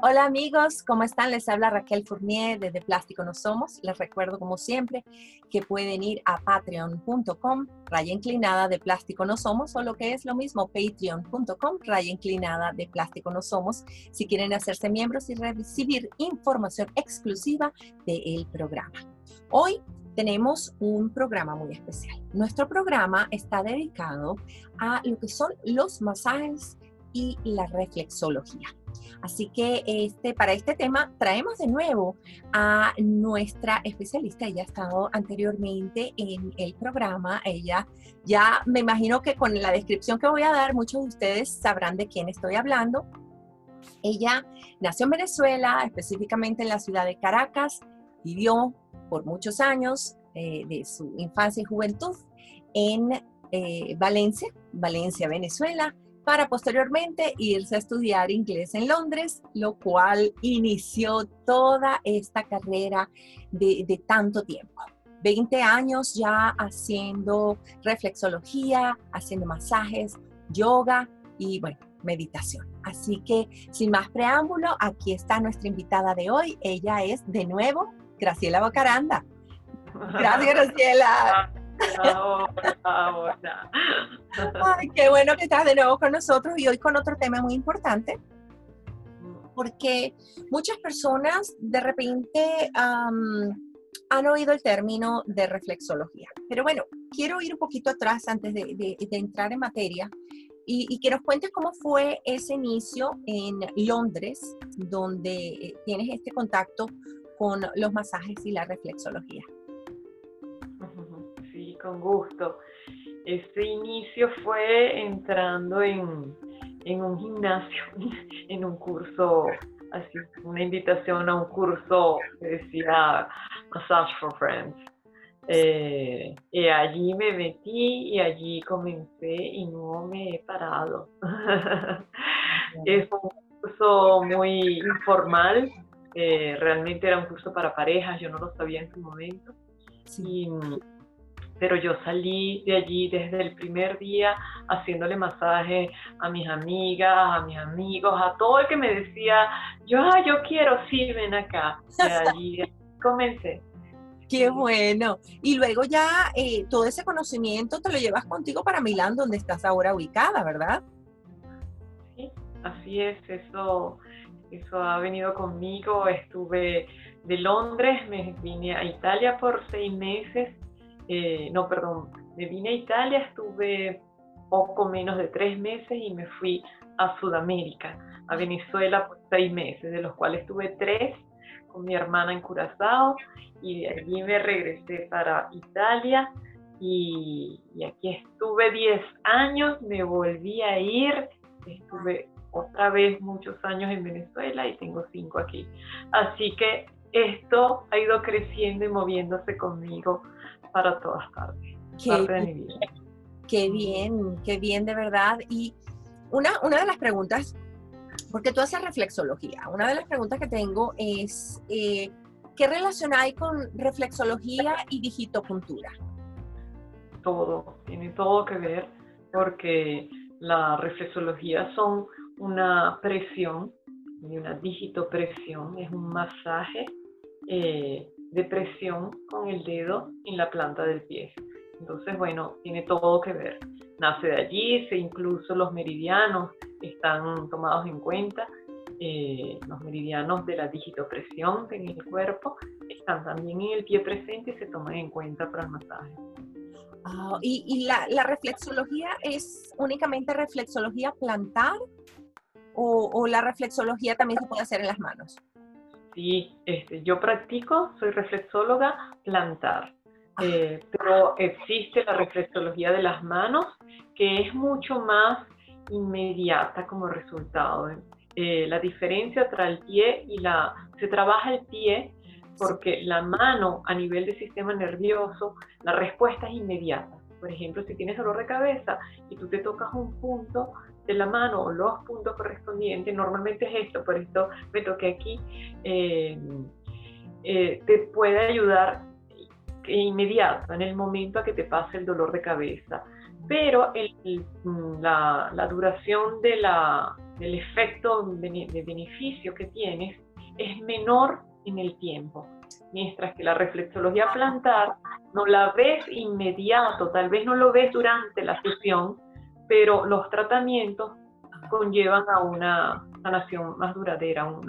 Hola amigos, ¿cómo están? Les habla Raquel Fournier de De Plástico No Somos. Les recuerdo como siempre que pueden ir a patreon.com, raya inclinada de Plástico No Somos, o lo que es lo mismo, patreon.com, raya inclinada de Plástico No Somos, si quieren hacerse miembros y recibir información exclusiva del programa. Hoy tenemos un programa muy especial. Nuestro programa está dedicado a lo que son los masajes y la reflexología. Así que este, para este tema traemos de nuevo a nuestra especialista. Ella ha estado anteriormente en el programa. Ella ya me imagino que con la descripción que voy a dar, muchos de ustedes sabrán de quién estoy hablando. Ella nació en Venezuela, específicamente en la ciudad de Caracas. Vivió por muchos años eh, de su infancia y juventud en eh, Valencia, Valencia, Venezuela para posteriormente irse a estudiar inglés en Londres, lo cual inició toda esta carrera de, tanto tiempo. 20 años ya haciendo reflexología, haciendo masajes, yoga y bueno, meditación. Así que sin más preámbulo, aquí está nuestra invitada de hoy. Ella es de nuevo Graciela Bocaranda. Gracias, Graciela. Ay, qué bueno que estás de nuevo con nosotros y hoy con otro tema muy importante, porque muchas personas de repente han oído el término de reflexología. Pero bueno, quiero ir un poquito atrás antes de, entrar en materia y, y, que nos cuentes cómo fue ese inicio en Londres, donde eh, tienes este contacto con los masajes y la reflexología con gusto. Este inicio fue entrando en, un gimnasio, en un curso, así, una invitación a un curso que decía Massage for Friends. Eh, y allí me metí y allí comencé y no me he parado. es un curso muy informal, eh, realmente era un curso para parejas, yo no lo sabía en su momento. Sí pero yo salí de allí desde el primer día haciéndole masaje a mis amigas, a mis amigos, a todo el que me decía, yo, ah, yo quiero, sí, ven acá. De allí comencé. Qué bueno. Y luego ya eh, todo ese conocimiento te lo llevas contigo para Milán, donde estás ahora ubicada, ¿verdad? Sí, así es. Eso, eso ha venido conmigo. Estuve de Londres, me vine a Italia por seis meses eh, no, perdón, me vine a Italia, estuve poco menos de tres meses y me fui a Sudamérica, a Venezuela por seis meses, de los cuales estuve tres con mi hermana en Curazao y de allí me regresé para Italia y, y aquí estuve diez años, me volví a ir, estuve otra vez muchos años en Venezuela y tengo cinco aquí. Así que esto ha ido creciendo y moviéndose conmigo para todas partes. Qué, qué bien, qué bien de verdad. Y una, una de las preguntas, porque tú haces reflexología, una de las preguntas que tengo es, eh, ¿qué relación hay con reflexología y digitopuntura? Todo, tiene todo que ver porque la reflexología son una presión y una digitopresión, es un masaje eh, de presión con el dedo en la planta del pie. Entonces, bueno, tiene todo que ver. Nace de allí, se incluso los meridianos están tomados en cuenta. Eh, los meridianos de la digitopresión en el cuerpo están también en el pie presente y se toman en cuenta para el masaje. Ah, ¿Y, la, reflexología es únicamente reflexología plantar o la reflexología también se puede hacer en las manos? Sí, este, yo practico, soy reflexóloga plantar, ah. eh, pero existe la reflexología de las manos que es mucho más inmediata como resultado. Eh, la diferencia entre el pie y la... Se trabaja el pie porque la mano a nivel del sistema nervioso, la respuesta es inmediata. Por ejemplo, si tienes dolor de cabeza y tú te tocas un punto, de la mano o los puntos correspondientes, normalmente es esto, por esto me toqué aquí, eh, eh, te puede ayudar inmediato, en el momento a que te pase el dolor de cabeza. Pero mm, la, duración de del efecto de beneficio que tienes es menor en el tiempo. Mientras que la reflexología plantar no la ves inmediato, tal vez no lo ves durante la sesión, pero los tratamientos conllevan a una sanación más duradera, un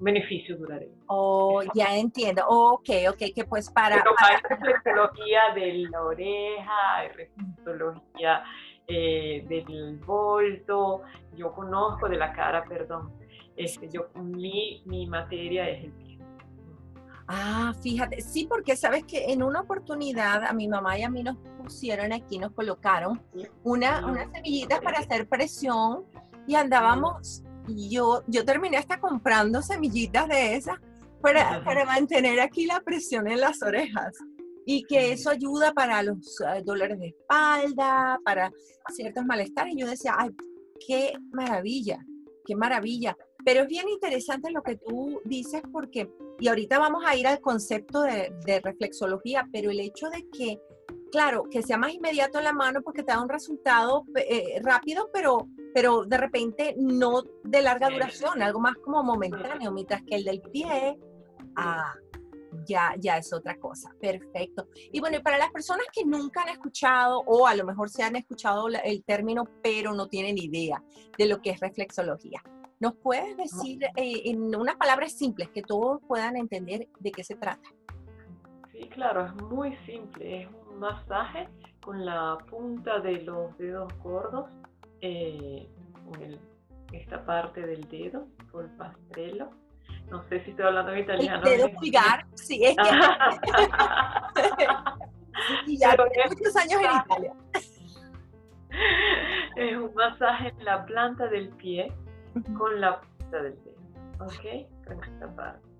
beneficio duradero. Oh, ya entiendo. ok, ok, que pues para... Pero hay reflexología de la oreja, hay reflexología eh, del volto, yo conozco de la cara, perdón. Este, yo, mi, mi materia es el. Ah, fíjate, sí, porque sabes que en una oportunidad a mi mamá y a mí nos pusieron aquí, nos colocaron una, unas semillitas para hacer presión y andábamos, yo, yo terminé hasta comprando semillitas de esas para, para mantener aquí la presión en las orejas y que eso ayuda para los eh, dolores de espalda, para ciertos malestares. Y yo decía, ay, qué maravilla, qué maravilla. Pero es bien interesante lo que tú dices porque, y ahorita vamos a ir al concepto de, reflexología, pero el hecho de que, claro, que sea más inmediato en la mano porque te da un resultado eh, rápido, pero, pero de repente no de larga duración, algo más como momentáneo, mientras que el del pie, ah, ya, ya es otra cosa. Perfecto. Y bueno, y para las personas que nunca han escuchado o a lo mejor se han escuchado el término, pero no tienen idea de lo que es reflexología, ¿nos puedes decir eh, en unas palabras simples que todos puedan entender de qué se trata? Sí, claro, es muy simple. Es un masaje con la punta de los dedos gordos, eh, con esta parte del dedo, con el pastrelo no sé si estoy hablando en italiano. El dedo pulgar, sí, es que... y ya muchos años en Italia. Es un masaje en la planta del pie con la punta del dedo, ¿ok? Con esta parte.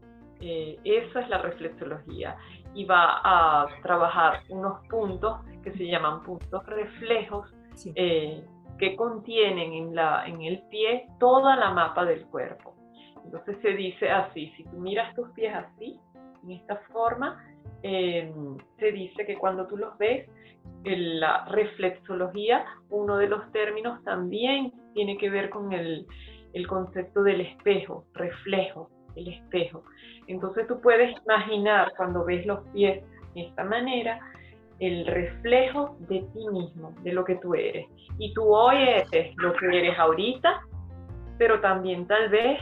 Eh, eso es la reflexología y va a trabajar unos puntos que se llaman puntos reflejos eh, que contienen en, la, en el pie toda la mapa del cuerpo. Entonces se dice así, si tú miras tus pies así, en esta forma, em, se dice que cuando tú los ves, en la reflexología, uno de los términos también tiene que ver con el, el concepto del espejo, reflejo, el espejo. Entonces tú puedes imaginar cuando ves los pies de esta manera, el reflejo de ti mismo, de lo que tú eres. Y tú hoy eres lo que eres ahorita, pero también tal vez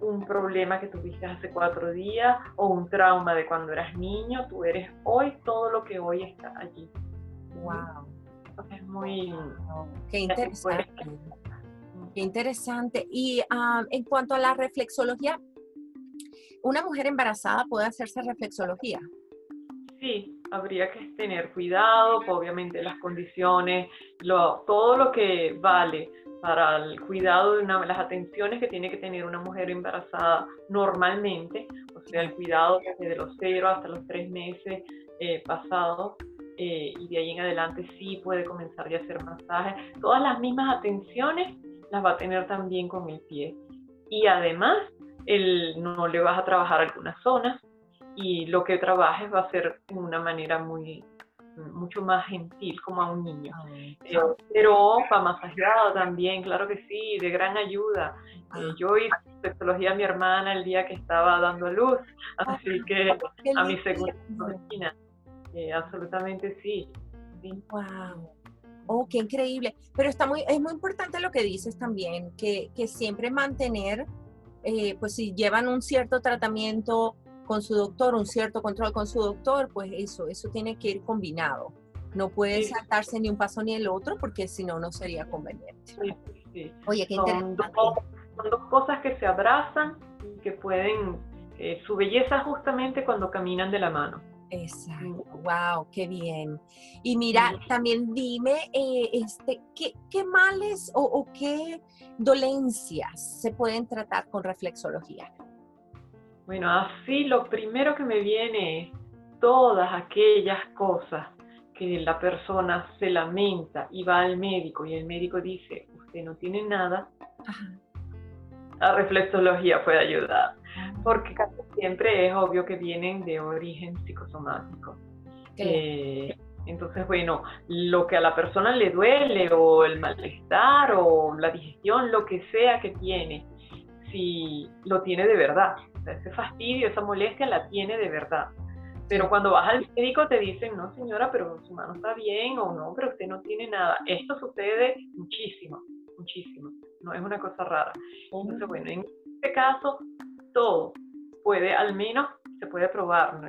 un problema que tuviste hace cuatro días o un trauma de cuando eras niño, tú eres hoy todo lo que hoy está allí. Wow. Es muy... Qué interesante. Qué interesante. Y ah, en cuanto a la reflexología, ¿una mujer embarazada puede hacerse reflexología? Sí, habría que tener cuidado, obviamente las condiciones, lo, todo lo que vale para el cuidado de una, las atenciones que tiene que tener una mujer embarazada normalmente, o sea, el cuidado desde los cero hasta los tres meses eh, pasados, eh, y de ahí en adelante sí puede comenzar ya a hacer masajes. Todas las mismas atenciones las va a tener también con el pie. Y además, el, no le vas a trabajar algunas zonas y lo que trabajes va a ser de una manera muy mucho más gentil como a un niño. Ah, eh, pero para masajeado también, claro que sí, de gran ayuda. Eh, ah. yo hice sexología a mi hermana el día que estaba dando luz, ah, así que a mi segunda. Eh, absolutamente sí. Wow. Oh, qué increíble. Pero está muy, es muy importante lo que dices también, que, que siempre mantener, pues si llevan un cierto tratamiento con su doctor, un cierto control con su doctor, pues eso, eso tiene que ir combinado. No puede saltarse ni un paso ni el otro porque si no, no sería conveniente. Oye, qué interesante. Son dos, cosas que se abrazan y que pueden, eh, su belleza justamente cuando caminan de la mano. Exacto, wow, qué bien. Y mira, también dime, eh, este, ¿qué, ¿qué, males o, o, qué dolencias se pueden tratar con reflexología? Bueno, así lo primero que me viene es todas aquellas cosas que la persona se lamenta y va al médico y el médico dice, usted no tiene nada, la reflexología puede ayudar. Porque casi siempre es obvio que vienen de origen psicosomático. Eh, Entonces, bueno, lo que a la persona le duele o el malestar o la digestión, lo que sea que tiene, si lo tiene de verdad, ese fastidio, esa molestia la tiene de verdad. Pero cuando vas al médico te dicen, no señora, pero su mano está bien o no, pero usted no tiene nada. Esto sucede muchísimo, muchísimo. No es una cosa rara. Entonces, bueno, en este caso, todo puede, al menos se puede probar.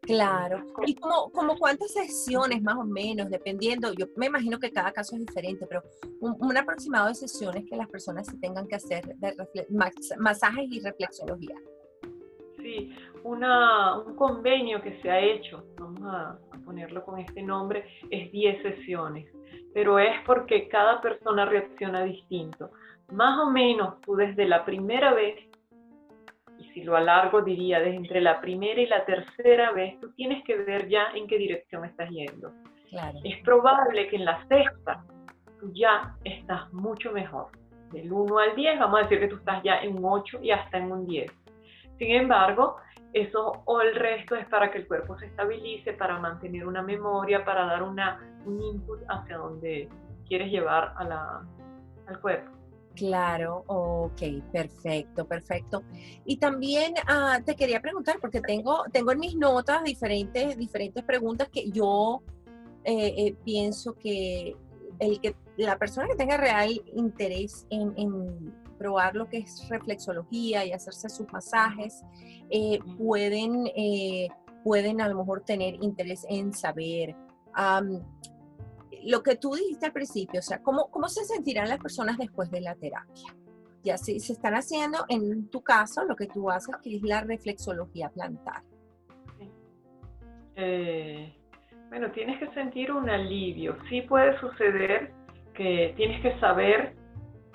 Claro. ¿Y como, como cuántas sesiones más o menos, dependiendo? Yo me imagino que cada caso es diferente, pero un, aproximado de sesiones que las personas se tengan que hacer de masajes y reflexología. Sí, una, un convenio que se ha hecho, vamos a, ponerlo con este nombre, es 10 sesiones, pero es porque cada persona reacciona distinto. Más o menos tú desde la primera vez y si lo alargo diría desde entre la primera y la tercera vez, tú tienes que ver ya en qué dirección estás yendo. Es probable que en la sexta tú ya estás mucho mejor. Del 1 al 10, vamos a decir que tú estás ya en un 8 y hasta en un 10. Sin embargo, eso o el resto es para que el cuerpo se estabilice, para mantener una memoria, para dar una, un input hacia donde quieres llevar a la, al cuerpo. Claro, ok, perfecto, perfecto. Y también ah, te quería preguntar, porque tengo, tengo en mis notas diferentes, diferentes preguntas que yo eh, eh, pienso que, el que la persona que tenga real interés en, probar lo que es reflexología y hacerse sus masajes, eh, pueden, pueden a lo mejor tener interés en saber lo que tú dijiste al principio, o sea, ¿cómo, cómo se sentirán las personas después de la terapia? Ya si se están haciendo, en tu caso, lo que tú haces, que es la reflexología plantar. Eh, bueno, tienes que sentir un alivio. Sí puede suceder que tienes que saber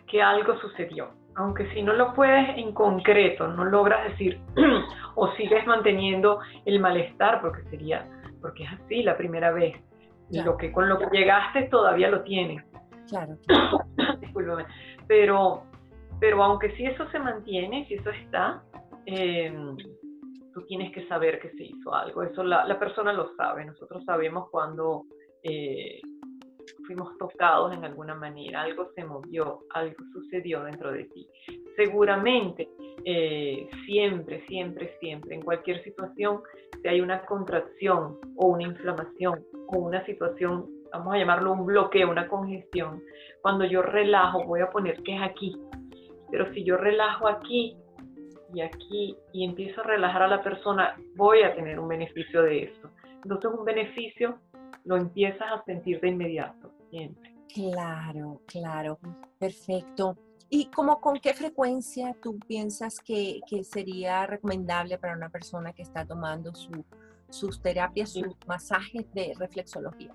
que algo sucedió. Aunque si no lo puedes en concreto, no logras decir o sigues manteniendo el malestar, porque sería, porque es así la primera vez lo que con lo que llegaste todavía lo tienes. Claro. Pero, pero aunque si eso se mantiene, si eso está, em, tú tienes que saber que se hizo algo. Eso la, la persona lo sabe. Nosotros sabemos cuando eh, fuimos tocados en alguna manera, algo se movió, algo sucedió dentro de ti. Seguramente, eh, siempre, siempre, siempre, en cualquier situación, si hay una contracción o una inflamación o una situación, vamos a llamarlo un bloqueo, una congestión, cuando yo relajo, voy a poner que es aquí, pero si yo relajo aquí y aquí y empiezo a relajar a la persona, voy a tener un beneficio de eso. Entonces un beneficio lo empiezas a sentir de inmediato, siempre. Claro, claro, perfecto. ¿Y cómo, con qué frecuencia tú piensas que, que, sería recomendable para una persona que está tomando su, sus terapias, sus masajes de reflexología?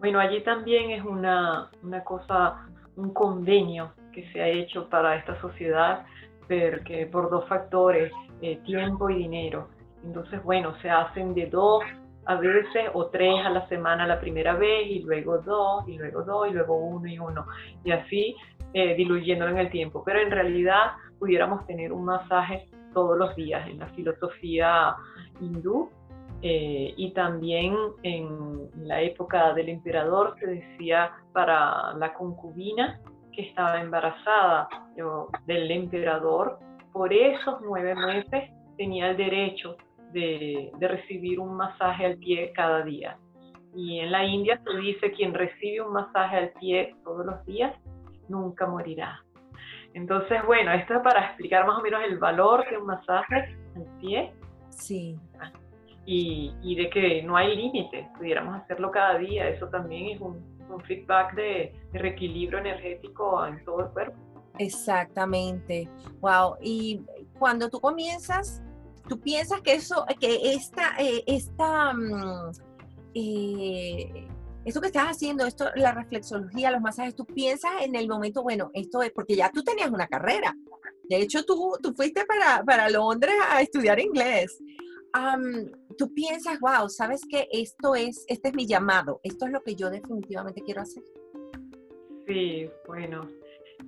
Bueno, allí también es una, una cosa, un convenio que se ha hecho para esta sociedad, porque por dos factores, eh, tiempo y dinero. Entonces, bueno, se hacen de dos a veces o tres a la semana la primera vez y luego dos y luego dos y luego uno y uno y así eh, diluyéndolo en el tiempo. Pero en realidad pudiéramos tener un masaje todos los días en la filosofía hindú eh, y también en la época del emperador se decía para la concubina que estaba embarazada del emperador, por esos nueve meses tenía el derecho de, recibir un masaje al pie cada día. Y en la India se dice quien recibe un masaje al pie todos los días nunca morirá. Entonces, bueno, esto es para explicar más o menos el valor de un masaje al pie. Sí. Y, y de que no hay límite, pudiéramos hacerlo cada día. Eso también es un, feedback de, de, reequilibrio energético en todo el cuerpo. Exactamente. Wow. Y cuando tú comienzas tú piensas que eso, que esta, eh, esta, mm, eh, eso que estás haciendo, esto, la reflexología, los masajes, tú piensas en el momento, bueno, esto es, porque ya tú tenías una carrera. De hecho, tú, tú fuiste para, para Londres a estudiar inglés. tú piensas, wow, sabes que esto es, este es mi llamado, esto es lo que yo definitivamente quiero hacer. Sí, bueno,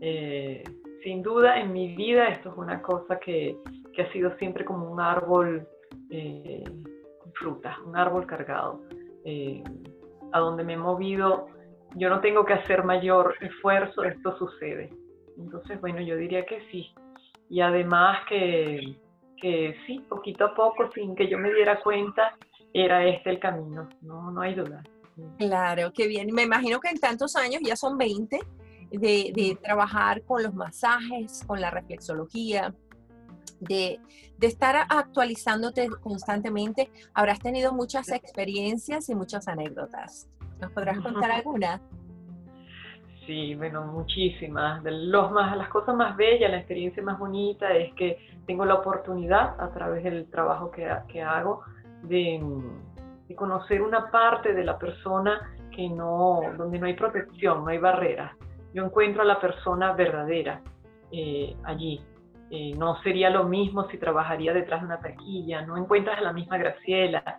eh, sin duda en mi vida esto es una cosa que, que ha sido siempre como un árbol eh, con frutas, un árbol cargado. Eh, a donde me he movido, yo no tengo que hacer mayor esfuerzo, esto sucede. Entonces, bueno, yo diría que sí. Y además que, que sí, poquito a poco, sin que yo me diera cuenta, era este el camino, no, no hay duda. Claro, qué bien. Me imagino que en tantos años, ya son 20, de, de trabajar con los masajes, con la reflexología, de, de, estar actualizándote constantemente, habrás tenido muchas experiencias y muchas anécdotas. ¿Nos podrás contar alguna? Sí, bueno, muchísimas. Los más, las cosas más bellas, la experiencia más bonita es que tengo la oportunidad a través del trabajo que, que hago de, de, conocer una parte de la persona que no, donde no hay protección, no hay barreras. Yo encuentro a la persona verdadera eh, allí. Eh, no sería lo mismo si trabajaría detrás de una taquilla, no encuentras a la misma Graciela.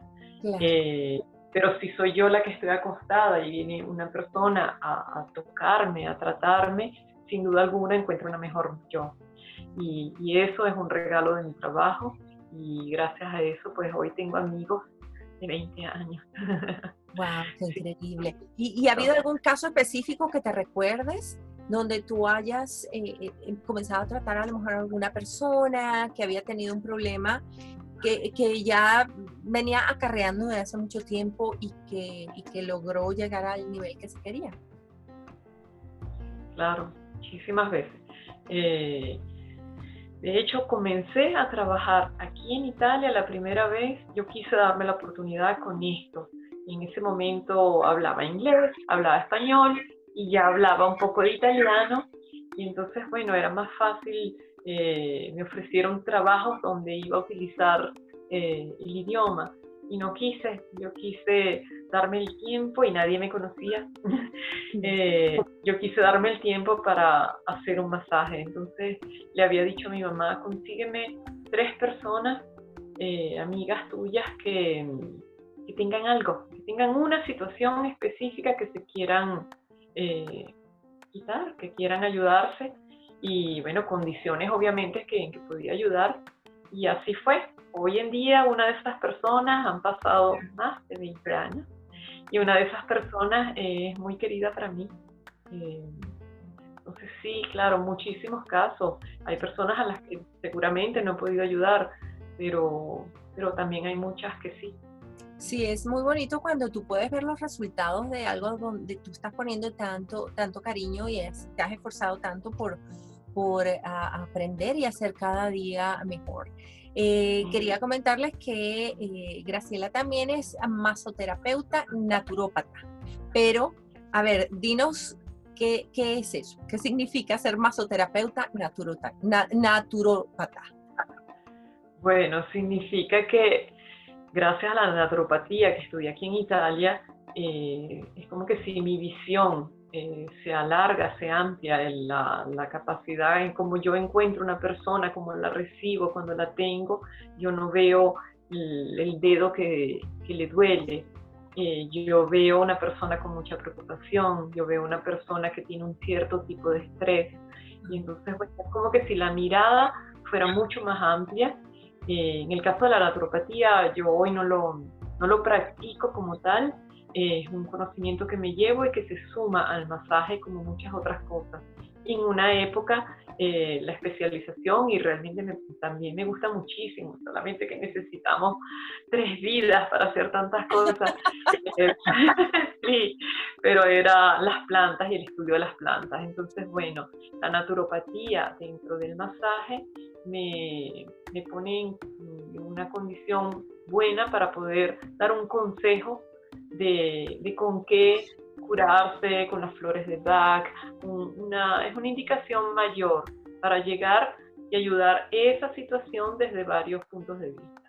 Eh, pero si soy yo la que estoy acostada y viene una persona a, tocarme, a tratarme, sin duda alguna encuentro una mejor yo. Y, y, eso es un regalo de mi trabajo y gracias a eso pues hoy tengo amigos de 20 años. ¡Wow! ¡Qué increíble! ¿Y, y ha habido algún caso específico que te recuerdes donde tú hayas eh, eh, comenzado a tratar a lo mejor a alguna persona que había tenido un problema que, que, ya venía acarreando desde hace mucho tiempo y que, y que logró llegar al nivel que se quería. Claro, muchísimas veces. Eh, de hecho, comencé a trabajar aquí en Italia la primera vez. Yo quise darme la oportunidad con esto. En ese momento hablaba inglés, hablaba español y ya hablaba un poco de italiano. Y entonces, bueno, era más fácil eh, me ofrecieron trabajos donde iba a utilizar eh, el idioma y no quise, yo quise darme el tiempo y nadie me conocía. Eh, yo quise darme el tiempo para hacer un masaje. Entonces le había dicho a mi mamá, consígueme tres personas, amigas tuyas, que, que, tengan algo, tengan una situación específica que se quieran quitar, que quieran ayudarse y bueno, condiciones obviamente que, que podía ayudar y así fue. Hoy en día una de esas personas han pasado más de 20 años y una de esas personas es muy querida para mí. Eh, entonces sí, claro, muchísimos casos. Hay personas a las que seguramente no he podido ayudar, pero, pero también hay muchas que sí. Sí, es muy bonito cuando tú puedes ver los resultados de algo donde tú estás poniendo tanto, tanto cariño y te has esforzado tanto por, por aprender y hacer cada día mejor. Eh, quería comentarles que eh, Graciela también es masoterapeuta naturópata, pero a ver, dinos qué, qué es eso, qué significa ser masoterapeuta naturópata. Bueno, significa que gracias a la naturopatía que estudié aquí en Italia, eh, es como que si mi visión eh, se alarga, se amplia la, capacidad en cómo yo encuentro una persona, cómo la recibo, cuando la tengo, yo no veo el, dedo que, le duele. Eh, yo veo una persona con mucha preocupación, yo veo una persona que tiene un cierto tipo de estrés. Y entonces pues, es como que si la mirada fuera mucho más amplia. Eh, en el caso de la naturopatía, yo hoy no lo, no lo practico como tal, es un conocimiento que me llevo y que se suma al masaje como muchas otras cosas. En una época eh, la especialización y realmente también me gusta muchísimo, solamente que necesitamos tres vidas para hacer tantas cosas. Eh, sí, pero era las plantas y el estudio de las plantas. Entonces, bueno, la naturopatía dentro del masaje me, me pone en una condición buena para poder dar un consejo de, con qué curarse con las flores de Bach. Una, es una indicación mayor para llegar y ayudar esa situación desde varios puntos de vista.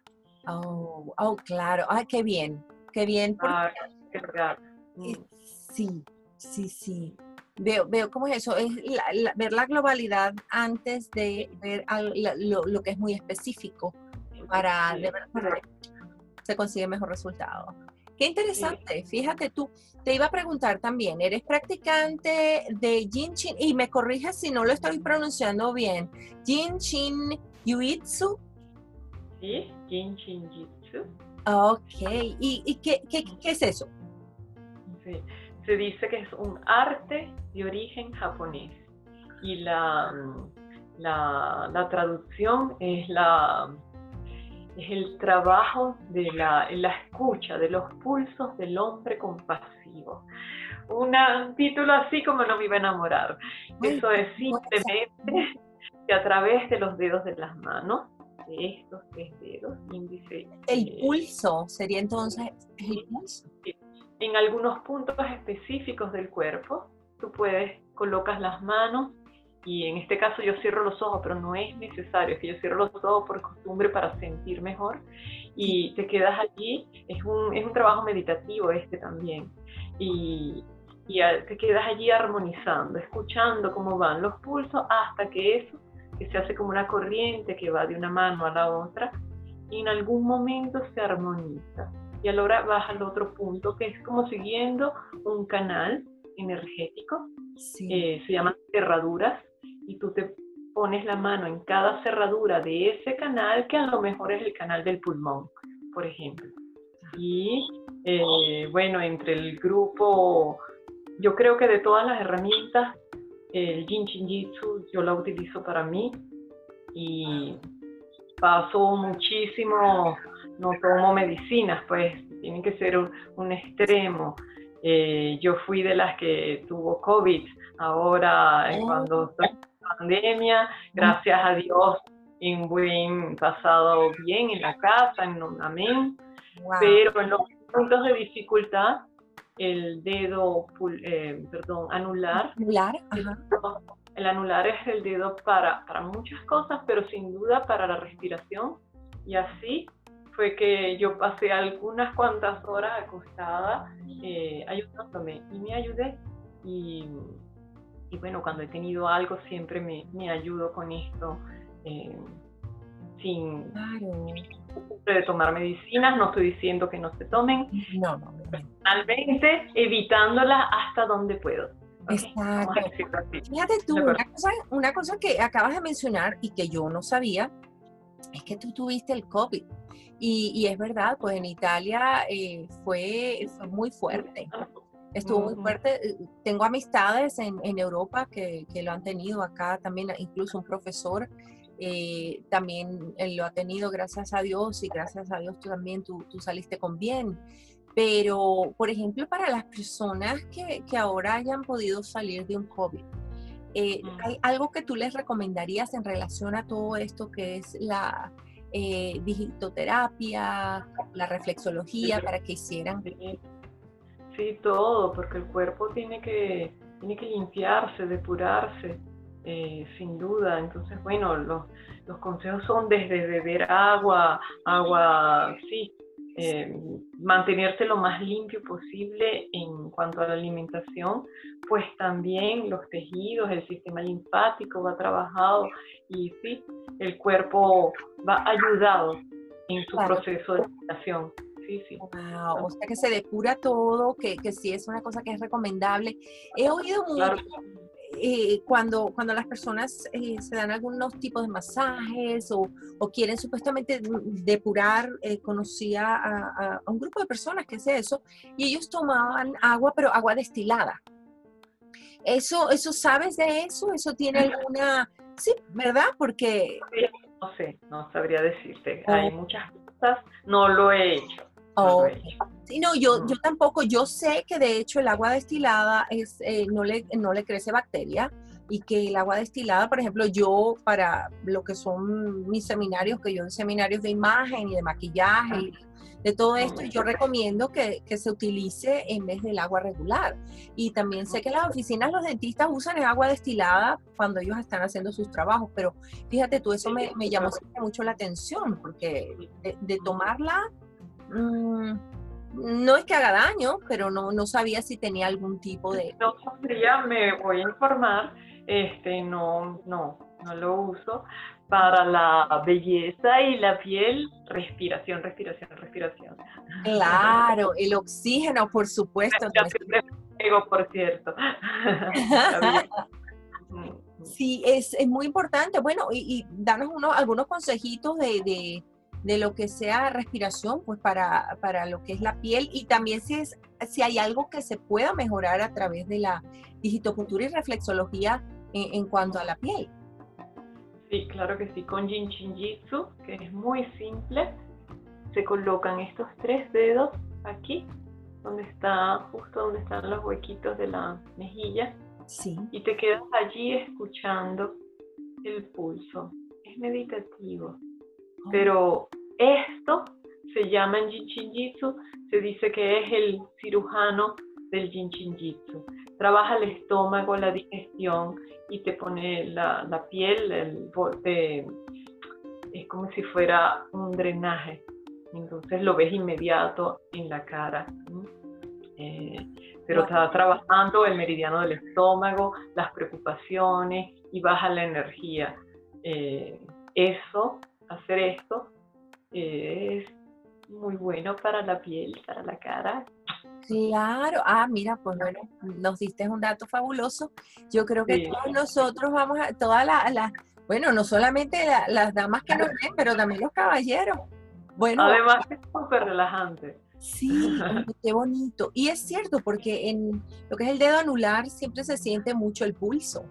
Oh, oh claro. Ah, qué bien, qué bien. Ah, mm. Sí, sí, sí. Veo, veo cómo es eso, es ver la globalidad antes de ver lo, que es muy específico para, para se consigue mejor resultado. Qué interesante, fíjate tú. Te iba a preguntar también, ¿eres practicante de Jin Chin? Y me corriges si no lo estoy pronunciando bien. Jin Chin Jiu-Jitsu. Sí, Jin Chin Jitsu. Ok, ¿y, qué, qué, qué, es eso? Sí. Se dice que es un arte de origen japonés y la, la, la traducción es la es el trabajo de la, la, escucha de los pulsos del hombre compasivo. un título así como no me iba a enamorar. Eso es simplemente que a través de los dedos de las manos, de estos tres dedos, índice. El eh, pulso sería entonces el pulso. En algunos puntos específicos del cuerpo, tú puedes, colocas las manos y en este caso yo cierro los ojos, pero no es necesario, es que yo cierro los ojos por costumbre para sentir mejor. Y te quedas allí, es un, es un trabajo meditativo este también, y, y te quedas allí armonizando, escuchando cómo van los pulsos hasta que eso, que se hace como una corriente que va de una mano a la otra, y en algún momento se armoniza. Y ahora vas al otro punto, que es como siguiendo un canal energético, eh, se llaman cerraduras, y tú te pones la mano en cada cerradura de ese canal, que a lo mejor es el canal del pulmón, por ejemplo. Y eh, bueno, entre el grupo, yo creo que de todas las herramientas, el Jin Shin Jitsu yo la utilizo para mí y paso muchísimo, no tomo medicinas, pues tiene que ser un, extremo. Eh, yo fui de las que tuvo COVID, ahora oh. cuando pandemia, gracias a Dios, en buen pasado bien en la casa, en un amén, pero en los puntos de dificultad, el dedo, eh, perdón, anular, anular el anular es el dedo para, para muchas cosas, pero sin duda para la respiración, y así fue que yo pasé algunas cuantas horas acostada eh, ayudándome y me ayudé. Y y bueno, cuando he tenido algo siempre me, me ayudo con esto, eh, sin de tomar medicinas, no estoy diciendo que no se tomen, no, no, personalmente evitándolas hasta donde puedo. Exacto. Fíjate tú, una cosa, una cosa que acabas de mencionar y que yo no sabía, es que tú tuviste el COVID. Y, y es verdad, pues en Italia eh, fue, fue muy fuerte estuvo muy fuerte. Eh, tengo amistades en, en Europa que, que, lo han tenido acá también, incluso un profesor eh, también lo ha tenido, gracias a Dios, y gracias a Dios tú también tú, tú saliste con bien. Pero, por ejemplo, para las personas que, que ahora hayan podido salir de un COVID, eh, ¿hay algo que tú les recomendarías en relación a todo esto que es la digitoterapia, la reflexología, para que hicieran? Sí, todo, porque el cuerpo tiene que, tiene que limpiarse, depurarse, eh, sin duda. Entonces, bueno, los, los, consejos son desde beber agua, agua, sí, eh, mantenerse lo más limpio posible en cuanto a la alimentación, pues también los tejidos, el sistema linfático va trabajado y sí, el cuerpo va ayudado en su proceso de alimentación sí, sí. o sea que se depura todo, que, que sí es una cosa que es recomendable. He oído mucho eh, cuando, cuando las personas eh, se dan algunos tipos de masajes o, o quieren supuestamente depurar, eh, conocía a, a, un grupo de personas que hace eso, y ellos tomaban agua, pero agua destilada. Eso, eso ¿sabes de eso? ¿Eso tiene alguna...? Sí, ¿verdad? Porque... No sé, no sabría decirte. Hay oh. muchas cosas, no lo he hecho. Oh, sí, no, yo, yo tampoco, yo sé que de hecho el agua destilada es, eh, no, le, no le crece bacteria y que el agua destilada, por ejemplo, yo para lo que son mis seminarios, que yo en seminarios de imagen y de maquillaje y de todo esto, yo recomiendo que, que, se utilice en vez del agua regular. Y también sé que las oficinas, los dentistas usan el agua destilada cuando ellos están haciendo sus trabajos, pero fíjate tú, eso me, me llamó mucho la atención, porque de tomarla Mm, no es que haga daño, pero no, no sabía si tenía algún tipo de... No sabría, me voy a informar, este, no, no, no lo uso. Para la belleza y la piel, respiración, respiración, respiración. Claro, el oxígeno, por supuesto. Yo por cierto. sí, es, es, muy importante. Bueno, y, y danos unos, algunos consejitos de, de de lo que sea respiración, pues para, para lo que es la piel y también si, es, si hay algo que se pueda mejorar a través de la digitopuntura y reflexología en, cuanto a la piel. Sí, claro que sí, con Jin Jitsu, que es muy simple, se colocan estos tres dedos aquí, donde está, justo donde están los huequitos de la mejilla, sí. y te quedas allí escuchando el pulso. Es meditativo. Pero esto se llama en Jin Jitsu, se dice que es el cirujano del Jin Jitsu. Trabaja el estómago, la digestión y te pone la, la piel, el, es como si fuera un drenaje. Entonces lo ves inmediato en la cara. Eh, pero está trabajando el meridiano del estómago, las preocupaciones y baja la energía. Eh, eso, hacer esto, es muy bueno para la piel, para la cara. Claro, ah, mira, pues bueno, nos diste un dato fabuloso. Yo creo que todos nosotros vamos a, todas las, bueno, no solamente las damas que nos ven, pero también los caballeros. Bueno, además es súper relajante. Sí, qué bonito. Y es cierto, porque en lo que es el dedo anular siempre se siente mucho el pulso.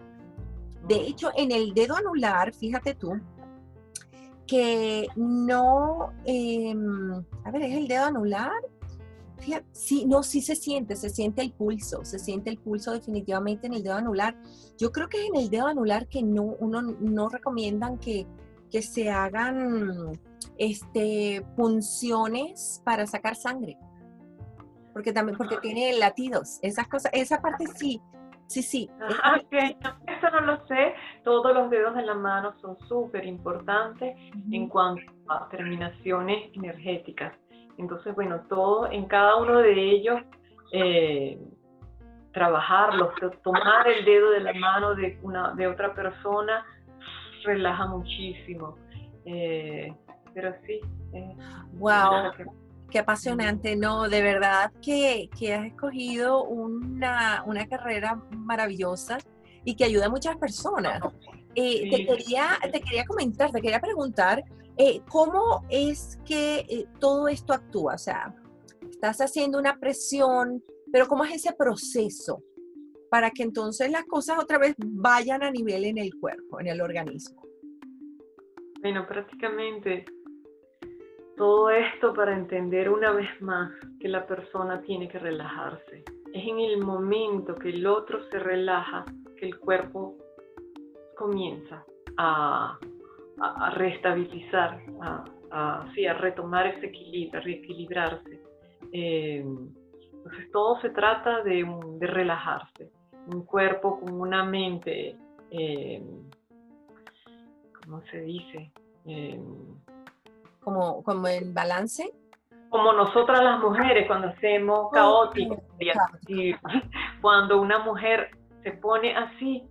De hecho, en el dedo anular, fíjate tú, que no, em, a ver, es el dedo anular. Fíjate, sí, no, sí se siente, se siente el pulso, se siente el pulso definitivamente en el dedo anular. Yo creo que es en el dedo anular que no, uno no recomiendan que, que se hagan este, punciones para sacar sangre. Porque también, porque tiene latidos, esas cosas, esa parte sí, sí, sí. Ah, eso no lo sé. Todos los dedos de la mano son súper importantes en cuanto a terminaciones energéticas. Entonces, bueno, todo en cada uno de ellos, eh, trabajarlos, tomar el dedo de la mano de, una, de otra persona, relaja muchísimo. Eh, pero sí. wow. Qué apasionante, no, de verdad que, has escogido una, carrera maravillosa y que ayuda a muchas personas. Eh, te, quería, te quería comentar, te quería preguntar, eh, ¿cómo es que eh, todo esto actúa? O sea, estás haciendo una presión, pero ¿cómo es ese proceso para que entonces las cosas otra vez vayan a nivel en el cuerpo, en el organismo? Bueno, prácticamente todo esto para entender una vez más que la persona tiene que relajarse. Es en el momento que el otro se relaja que el cuerpo comienza a, a, restabilizar, a, a, retomar ese equilibrio, a reequilibrarse. Eh, entonces todo se trata de, de, relajarse. Un cuerpo con una mente, eh, ¿cómo se dice? Eh, como, como en balance. Como nosotras las mujeres cuando hacemos caótico, cuando una mujer se pone así,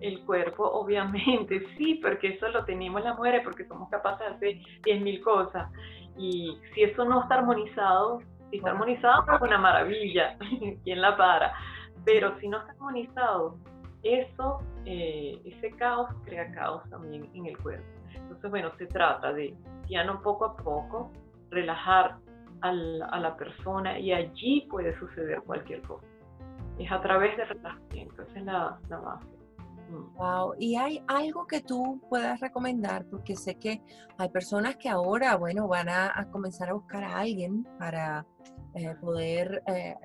el cuerpo, obviamente, sí, porque eso lo tenemos las mujeres, porque somos capaces de hacer 10.000 cosas. Y si eso no está armonizado, si está armonizado, es una maravilla, ¿quién la para? Pero si no está armonizado, eso, eh, ese caos crea caos también en el cuerpo. Entonces, bueno, se trata de piano poco a poco, relajar a la persona y allí puede suceder cualquier cosa. Es a través de relajamiento, esa es la, la base. Mm. Wow, y hay algo que tú puedas recomendar, porque sé que hay personas que ahora, bueno, van a, comenzar a buscar a alguien para eh, poder eh,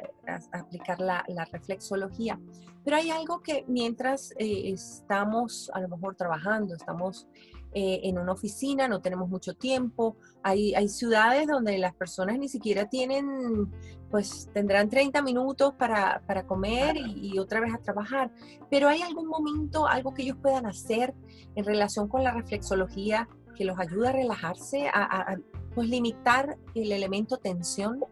aplicar la, la, reflexología. Pero hay algo que mientras eh, estamos a lo mejor trabajando, estamos eh, en una oficina, no tenemos mucho tiempo. Hay, hay ciudades donde las personas ni siquiera tienen, pues tendrán 30 minutos para, para comer y, otra vez a trabajar. Pero hay algún momento, algo que ellos puedan hacer en relación con la reflexología que los ayude a relajarse, a, a pues limitar el elemento tensión.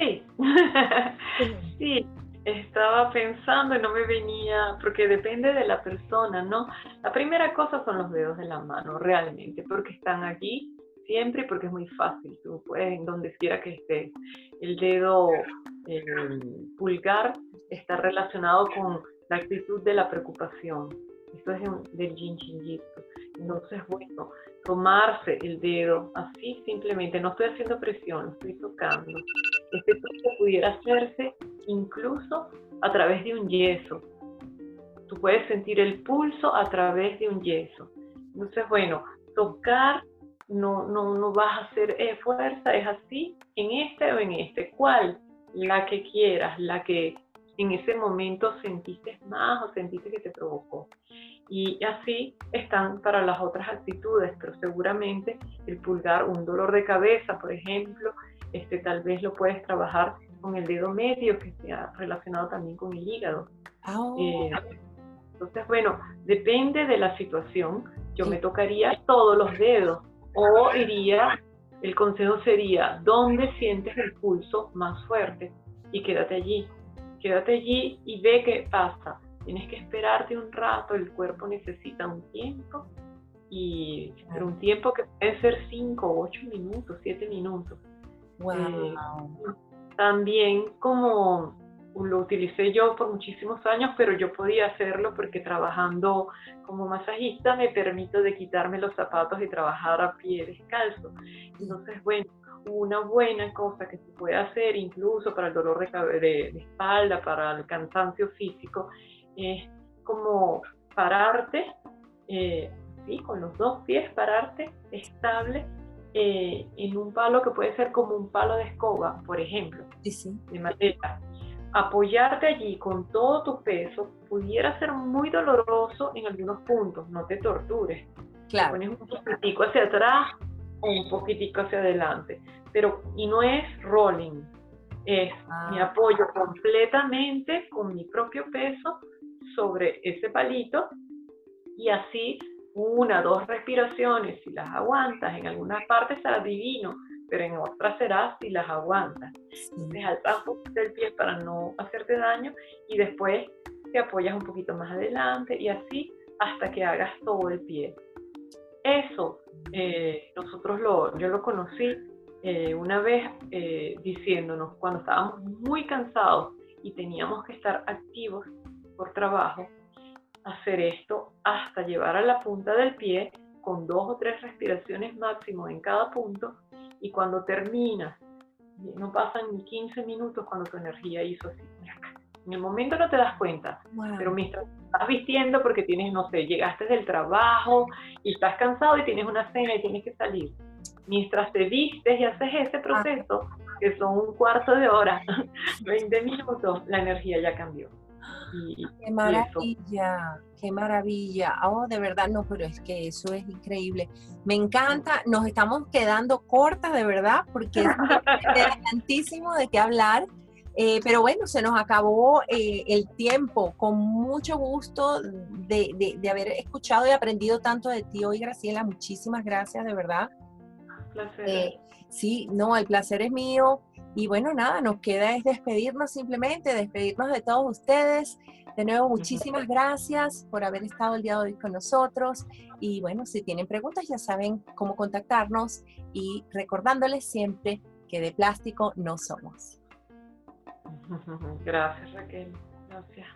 Sí, sí, estaba pensando y no me venía, porque depende de la persona, ¿no? La primera cosa son los dedos de la mano, realmente, porque están aquí siempre y porque es muy fácil, tú puedes, en donde quiera que estés. El dedo pulgar está relacionado con la actitud de la preocupación. Esto es del Jin Jitsu. Entonces, bueno, tomarse el dedo así simplemente, no estoy haciendo presión, lo estoy tocando. Este toque pudiera hacerse incluso a través de un yeso. Tú puedes sentir el pulso a través de un yeso. Entonces, bueno, tocar no, no, no vas a hacer fuerza, es así, en este o en este. ¿Cuál? La que quieras, la que en ese momento sentiste más o sentiste que te provocó. Y así están para las otras actitudes, pero seguramente el pulgar, un dolor de cabeza, por ejemplo, este, tal vez lo puedes trabajar con el dedo medio, que está relacionado también con el hígado. Ah, eh, entonces, bueno, depende de la situación. Yo me tocaría todos los dedos o iría, el consejo sería, ¿dónde sientes el pulso más fuerte? Y quédate allí quédate allí y ve qué pasa. Tienes que esperarte un rato, el cuerpo necesita un tiempo, y, pero un tiempo que puede ser 5, 8 minutos, 7 minutos. Wow. Eh, también como lo utilicé yo por muchísimos años, pero yo podía hacerlo porque trabajando como masajista me permito de quitarme los zapatos y trabajar a pie descalzo. Entonces, bueno, una buena cosa que se puede hacer incluso para el dolor de, de, espalda, para el cansancio físico, es como pararte, eh, ¿sí? con los dos pies, pararte estable eh, en un palo que puede ser como un palo de escoba, por ejemplo, de madera. Apoyarte allí con todo tu peso pudiera ser muy doloroso en algunos puntos, no te tortures. Claro. pones un poquitico hacia atrás, un poquitico hacia adelante. Pero, y no es rolling, es mi ah. apoyo completamente con mi propio peso sobre ese palito y así una, dos respiraciones, si las aguantas, en algunas partes será divino, pero en otras será si las aguantas. El del pie para no hacerte daño y después te apoyas un poquito más adelante y así hasta que hagas todo el pie. Eso eh, nosotros lo, yo lo conocí eh, una vez eh, diciéndonos cuando estábamos muy cansados y teníamos que estar activos por trabajo, hacer esto hasta llevar a la punta del pie con dos o tres respiraciones máximo en cada punto y cuando terminas, no pasan ni 15 minutos cuando tu energía hizo así. En el momento no te das cuenta, pero mientras estás vistiendo porque tienes, no sé, llegaste del trabajo y estás cansado y tienes una cena y tienes que salir. Mientras te vistes y haces ese proceso, que son un cuarto de hora, 20 minutos, la energía ya cambió. Qué maravilla, qué maravilla. Oh, de verdad, no, pero es que eso es increíble. Me encanta, nos estamos quedando cortas, de verdad, porque es tantísimo de qué hablar. Eh, pero bueno, se nos acabó eh, el tiempo. Con mucho gusto de, de, haber escuchado y aprendido tanto de ti hoy, Graciela. Muchísimas gracias, de verdad. Placer. Eh, sí, no, el placer es mío. Y bueno, nada, nos queda es despedirnos simplemente, despedirnos de todos ustedes. De nuevo, muchísimas gracias por haber estado el día de hoy con nosotros. Y bueno, si tienen preguntas ya saben cómo contactarnos y recordándoles siempre que de plástico no somos. Gracias Raquel, gracias.